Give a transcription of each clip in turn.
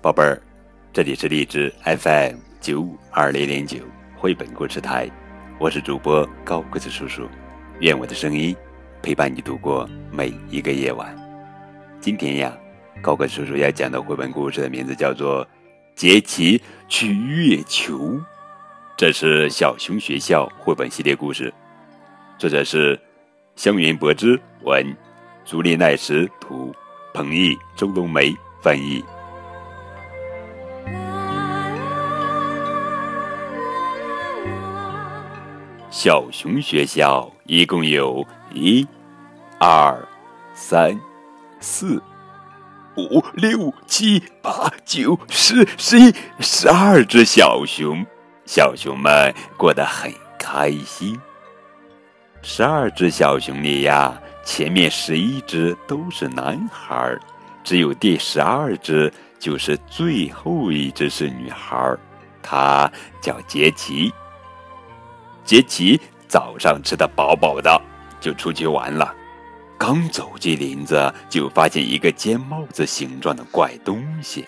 宝贝儿，这里是荔枝 FM 九五二零零九绘本故事台，我是主播高个子叔叔，愿我的声音陪伴你度过每一个夜晚。今天呀，高个子叔叔要讲的绘本故事的名字叫做《杰奇去月球》，这是小熊学校绘本系列故事，作者是香云博之文，朱丽奈什图，彭毅、周冬梅翻译。小熊学校一共有一、二、三、四、五、六、七、八、九、十、十一、十二只小熊，小熊们过得很开心。十二只小熊里呀，前面十一只都是男孩，只有第十二只就是最后一只是女孩，她叫杰奇。杰奇早上吃的饱饱的，就出去玩了。刚走进林子，就发现一个尖帽子形状的怪东西。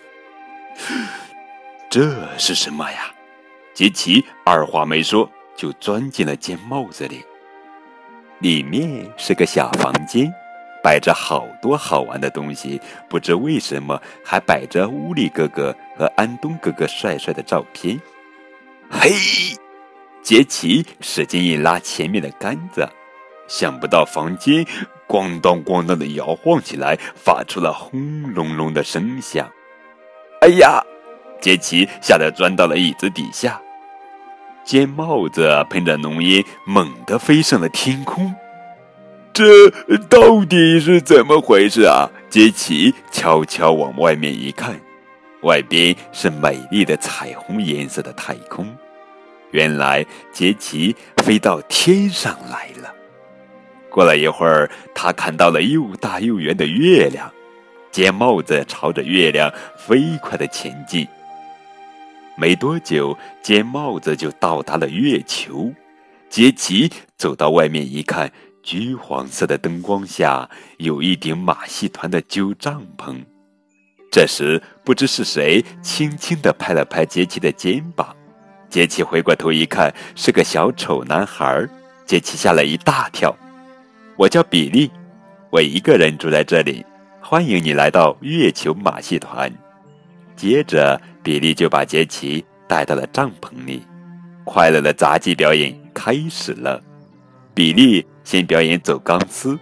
这是什么呀？杰奇二话没说，就钻进了尖帽子里。里面是个小房间，摆着好多好玩的东西。不知为什么，还摆着乌力哥哥和安东哥哥帅帅的照片。嘿！杰奇使劲一拉前面的杆子，想不到房间咣当咣当的摇晃起来，发出了轰隆隆的声响。哎呀！杰奇吓得钻到了椅子底下。尖帽子喷着浓烟，猛地飞上了天空。这到底是怎么回事啊？杰奇悄悄往外面一看，外边是美丽的彩虹颜色的太空。原来杰奇飞到天上来了。过了一会儿，他看到了又大又圆的月亮，尖帽子朝着月亮飞快的前进。没多久，尖帽子就到达了月球。杰奇走到外面一看，橘黄色的灯光下有一顶马戏团的旧帐篷。这时，不知是谁轻轻地拍了拍杰奇的肩膀。杰奇回过头一看，是个小丑男孩。杰奇吓了一大跳。我叫比利，我一个人住在这里。欢迎你来到月球马戏团。接着，比利就把杰奇带到了帐篷里。快乐的杂技表演开始了。比利先表演走钢丝，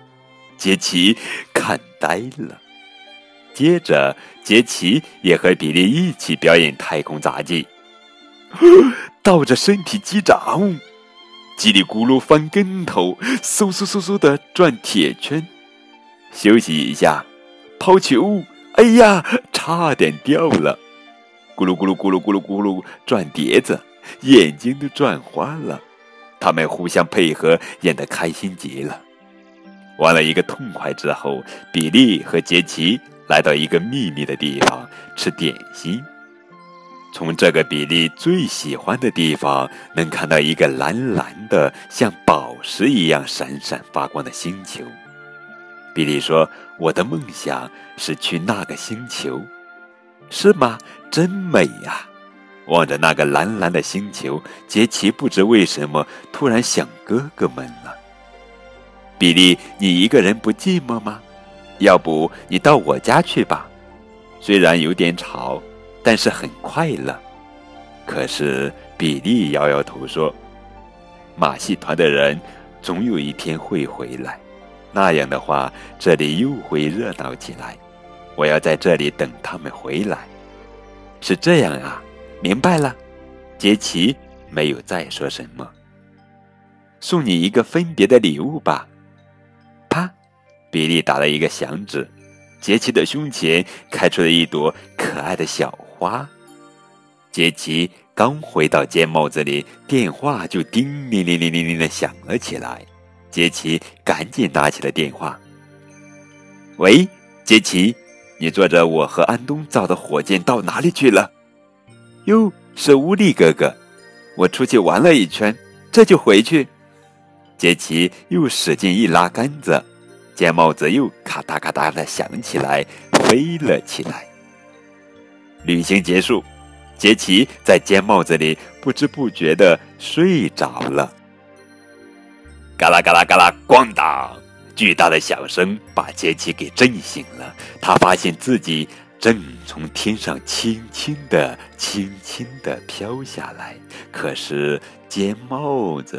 杰奇看呆了。接着，杰奇也和比利一起表演太空杂技。倒着身体击掌，叽里咕噜翻跟头，嗖嗖嗖嗖的转铁圈，休息一下，抛球，哎呀，差点掉了，咕噜咕噜咕噜咕噜咕噜转碟子，眼睛都转花了。他们互相配合，演得开心极了。玩了一个痛快之后，比利和杰奇来到一个秘密的地方吃点心。从这个比利最喜欢的地方，能看到一个蓝蓝的、像宝石一样闪闪发光的星球。比利说：“我的梦想是去那个星球，是吗？真美呀！”望着那个蓝蓝的星球，杰奇不知为什么突然想哥哥们了。比利，你一个人不寂寞吗？要不你到我家去吧，虽然有点吵。但是很快乐。可是比利摇摇头说：“马戏团的人总有一天会回来，那样的话，这里又会热闹起来。我要在这里等他们回来。”是这样啊，明白了。杰奇没有再说什么。送你一个分别的礼物吧。啪！比利打了一个响指，杰奇的胸前开出了一朵可爱的小。花，杰奇刚回到尖帽子里，电话就叮铃铃铃铃铃的响了起来。杰奇赶紧拿起了电话。喂，杰奇，你坐着我和安东造的火箭到哪里去了？哟，是乌力哥哥，我出去玩了一圈，这就回去。杰奇又使劲一拉杆子，尖帽子又咔嗒咔嗒的响起来，飞了起来。旅行结束，杰奇在尖帽子里不知不觉的睡着了。嘎啦嘎啦嘎啦，咣当！巨大的响声把杰奇给震醒了。他发现自己正从天上轻轻的、轻轻的飘下来，可是尖帽子，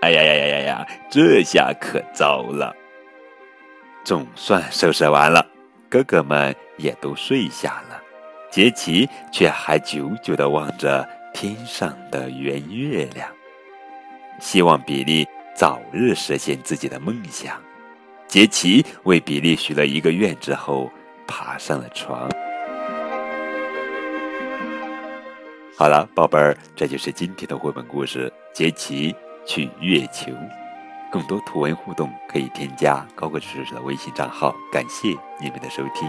哎呀呀呀呀呀！这下可糟了。总算收拾完了，哥哥们也都睡下了。杰奇却还久久地望着天上的圆月亮，希望比利早日实现自己的梦想。杰奇为比利许了一个愿之后，爬上了床。好了，宝贝儿，这就是今天的绘本故事《杰奇去月球》。更多图文互动可以添加高个叔叔的微信账号。感谢你们的收听。